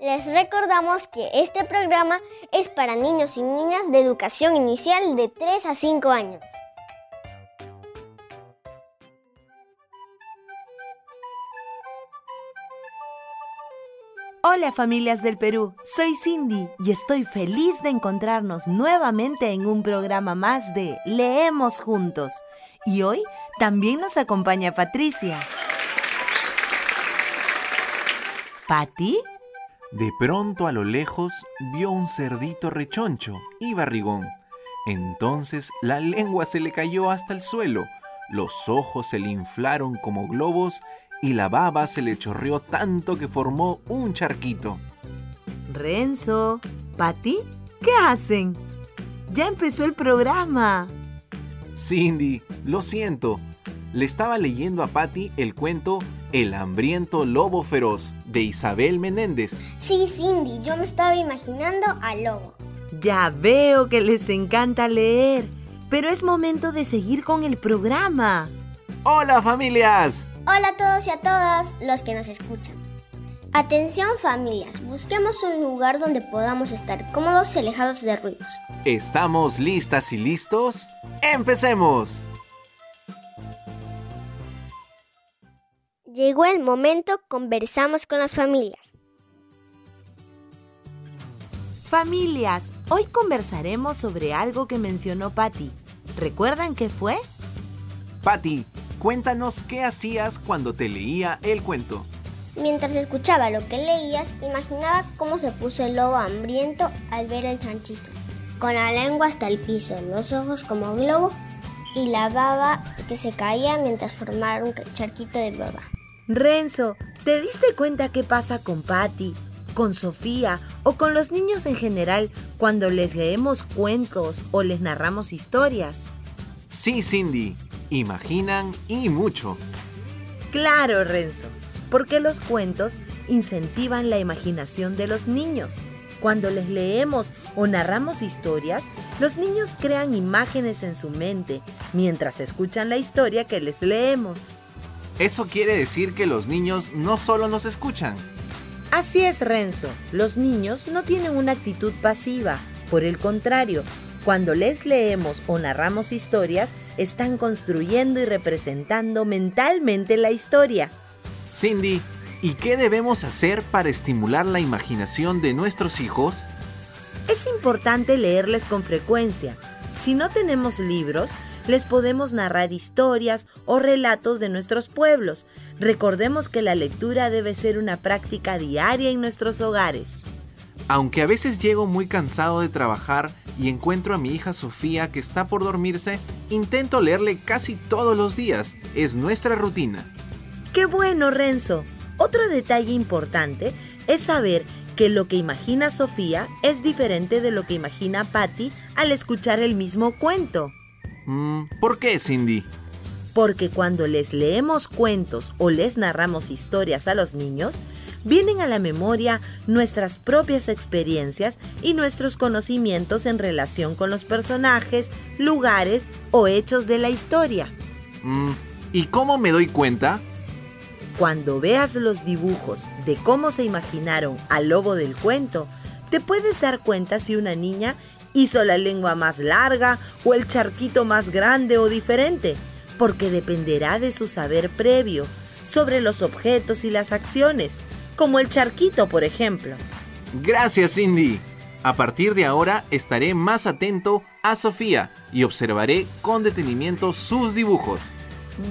Les recordamos que este programa es para niños y niñas de educación inicial de 3 a 5 años. Hola familias del Perú, soy Cindy y estoy feliz de encontrarnos nuevamente en un programa más de Leemos Juntos. Y hoy también nos acompaña Patricia. ¿Pati? De pronto a lo lejos vio un cerdito rechoncho y barrigón. Entonces la lengua se le cayó hasta el suelo, los ojos se le inflaron como globos y la baba se le chorreó tanto que formó un charquito. Renzo, Pati, ¿qué hacen? Ya empezó el programa. Cindy, lo siento. Le estaba leyendo a Patty el cuento El hambriento lobo feroz de Isabel Menéndez. Sí, Cindy, yo me estaba imaginando al lobo. Ya veo que les encanta leer, pero es momento de seguir con el programa. ¡Hola familias! Hola a todos y a todas los que nos escuchan. Atención familias, busquemos un lugar donde podamos estar cómodos y alejados de ruidos. ¿Estamos listas y listos? ¡Empecemos! Llegó el momento, conversamos con las familias. Familias, hoy conversaremos sobre algo que mencionó Patty. ¿Recuerdan qué fue? Patty, Cuéntanos qué hacías cuando te leía el cuento. Mientras escuchaba lo que leías, imaginaba cómo se puso el lobo hambriento al ver el chanchito, con la lengua hasta el piso, los ojos como globo y la baba que se caía mientras formaba un charquito de baba. Renzo, ¿te diste cuenta qué pasa con Patty, con Sofía o con los niños en general cuando les leemos cuentos o les narramos historias? Sí, Cindy, imaginan y mucho. Claro, Renzo, porque los cuentos incentivan la imaginación de los niños. Cuando les leemos o narramos historias, los niños crean imágenes en su mente mientras escuchan la historia que les leemos. Eso quiere decir que los niños no solo nos escuchan. Así es, Renzo. Los niños no tienen una actitud pasiva. Por el contrario, cuando les leemos o narramos historias, están construyendo y representando mentalmente la historia. Cindy, ¿y qué debemos hacer para estimular la imaginación de nuestros hijos? Es importante leerles con frecuencia. Si no tenemos libros, les podemos narrar historias o relatos de nuestros pueblos. Recordemos que la lectura debe ser una práctica diaria en nuestros hogares. Aunque a veces llego muy cansado de trabajar y encuentro a mi hija Sofía que está por dormirse, intento leerle casi todos los días. Es nuestra rutina. ¡Qué bueno, Renzo! Otro detalle importante es saber que lo que imagina Sofía es diferente de lo que imagina Patty al escuchar el mismo cuento. Mm, ¿Por qué, Cindy? Porque cuando les leemos cuentos o les narramos historias a los niños, vienen a la memoria nuestras propias experiencias y nuestros conocimientos en relación con los personajes, lugares o hechos de la historia. Mm, ¿Y cómo me doy cuenta? Cuando veas los dibujos de cómo se imaginaron al lobo del cuento, te puedes dar cuenta si una niña hizo la lengua más larga o el charquito más grande o diferente, porque dependerá de su saber previo sobre los objetos y las acciones, como el charquito, por ejemplo. Gracias, Cindy. A partir de ahora estaré más atento a Sofía y observaré con detenimiento sus dibujos.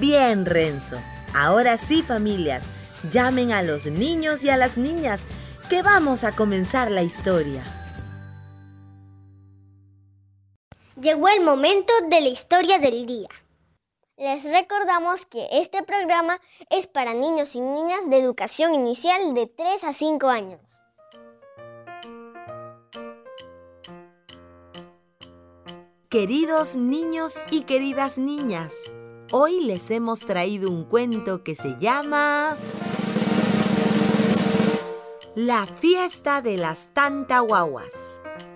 Bien, Renzo. Ahora sí, familias, llamen a los niños y a las niñas, que vamos a comenzar la historia. Llegó el momento de la historia del día. Les recordamos que este programa es para niños y niñas de educación inicial de 3 a 5 años. Queridos niños y queridas niñas, hoy les hemos traído un cuento que se llama La fiesta de las tantahuahuas.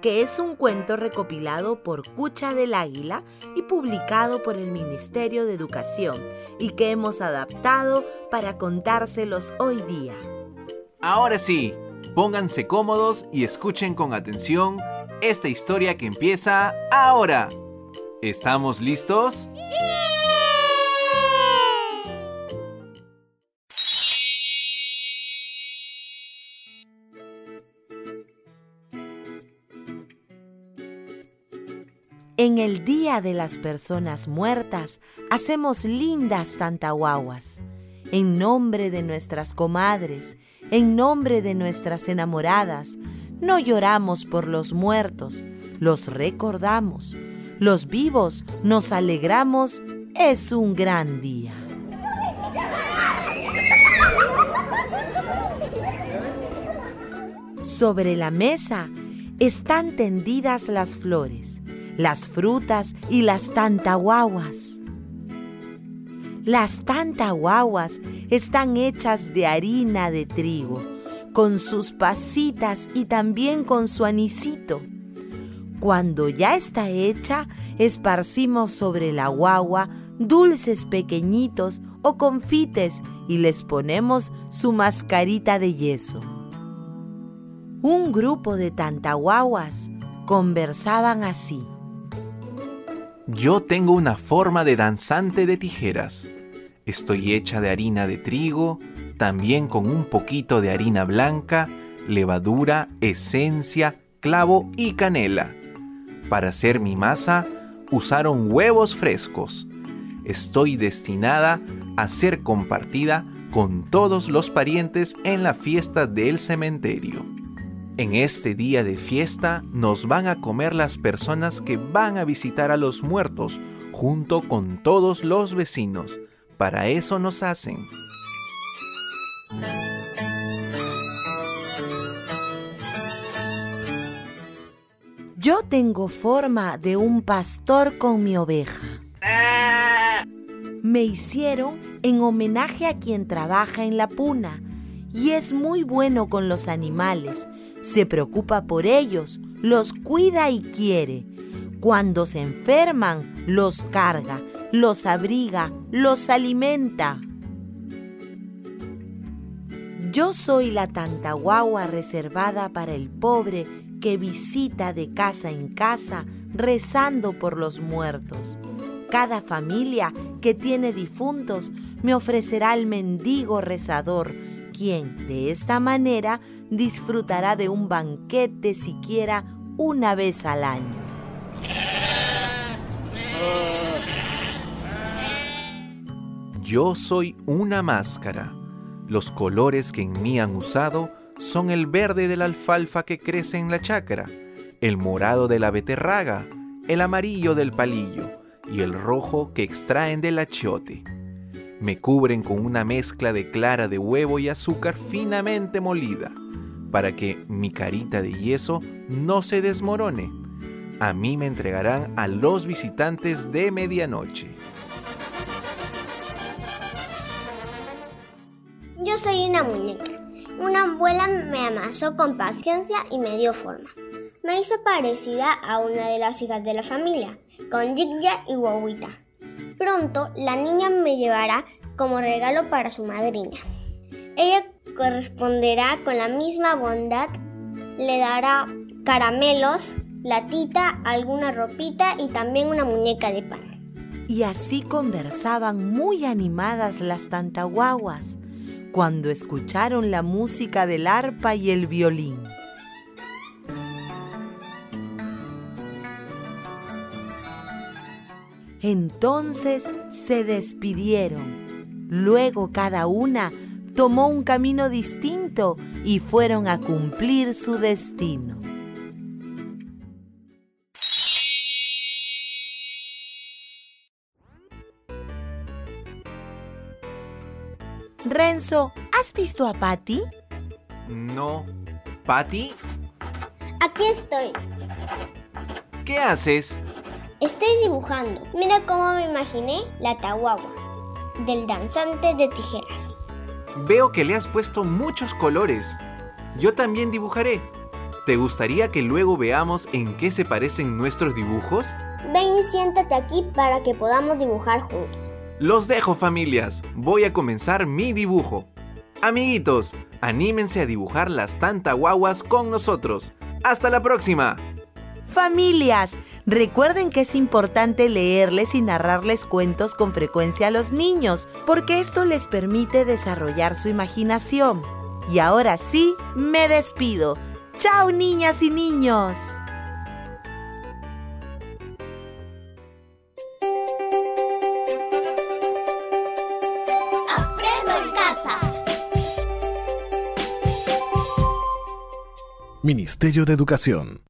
Que es un cuento recopilado por Cucha del Águila y publicado por el Ministerio de Educación y que hemos adaptado para contárselos hoy día. Ahora sí, pónganse cómodos y escuchen con atención esta historia que empieza ahora. ¿Estamos listos? En el Día de las Personas Muertas hacemos lindas tantahuaguas. En nombre de nuestras comadres, en nombre de nuestras enamoradas, no lloramos por los muertos, los recordamos. Los vivos nos alegramos, es un gran día. Sobre la mesa están tendidas las flores las frutas y las tantahuaguas. Las tantahuaguas están hechas de harina de trigo, con sus pasitas y también con su anisito. Cuando ya está hecha, esparcimos sobre la guagua dulces pequeñitos o confites y les ponemos su mascarita de yeso. Un grupo de tantahuaguas conversaban así. Yo tengo una forma de danzante de tijeras. Estoy hecha de harina de trigo, también con un poquito de harina blanca, levadura, esencia, clavo y canela. Para hacer mi masa usaron huevos frescos. Estoy destinada a ser compartida con todos los parientes en la fiesta del cementerio. En este día de fiesta nos van a comer las personas que van a visitar a los muertos junto con todos los vecinos. Para eso nos hacen. Yo tengo forma de un pastor con mi oveja. Me hicieron en homenaje a quien trabaja en la puna y es muy bueno con los animales se preocupa por ellos, los cuida y quiere. Cuando se enferman, los carga, los abriga, los alimenta. Yo soy la tantahuagua reservada para el pobre que visita de casa en casa rezando por los muertos. Cada familia que tiene difuntos me ofrecerá el mendigo rezador quien de esta manera disfrutará de un banquete siquiera una vez al año. Yo soy una máscara. Los colores que en mí han usado son el verde de la alfalfa que crece en la chacra, el morado de la beterraga, el amarillo del palillo y el rojo que extraen del achiote. Me cubren con una mezcla de clara de huevo y azúcar finamente molida, para que mi carita de yeso no se desmorone. A mí me entregarán a los visitantes de medianoche. Yo soy una muñeca. Una abuela me amasó con paciencia y me dio forma. Me hizo parecida a una de las hijas de la familia, con Yigya y Guaguita. Pronto la niña me llevará como regalo para su madrina. Ella corresponderá con la misma bondad, le dará caramelos, latita, alguna ropita y también una muñeca de pan. Y así conversaban muy animadas las tantahuaguas cuando escucharon la música del arpa y el violín. Entonces se despidieron. Luego cada una tomó un camino distinto y fueron a cumplir su destino. Renzo, ¿has visto a Patty? No. ¿Patty? Aquí estoy. ¿Qué haces? Estoy dibujando. Mira cómo me imaginé la tahuagua del danzante de tijeras. Veo que le has puesto muchos colores. Yo también dibujaré. ¿Te gustaría que luego veamos en qué se parecen nuestros dibujos? Ven y siéntate aquí para que podamos dibujar juntos. Los dejo familias, voy a comenzar mi dibujo. Amiguitos, anímense a dibujar las tantaguaguas con nosotros. ¡Hasta la próxima! Familias, recuerden que es importante leerles y narrarles cuentos con frecuencia a los niños, porque esto les permite desarrollar su imaginación. Y ahora sí, me despido. ¡Chao niñas y niños! Aprendo en casa. Ministerio de Educación.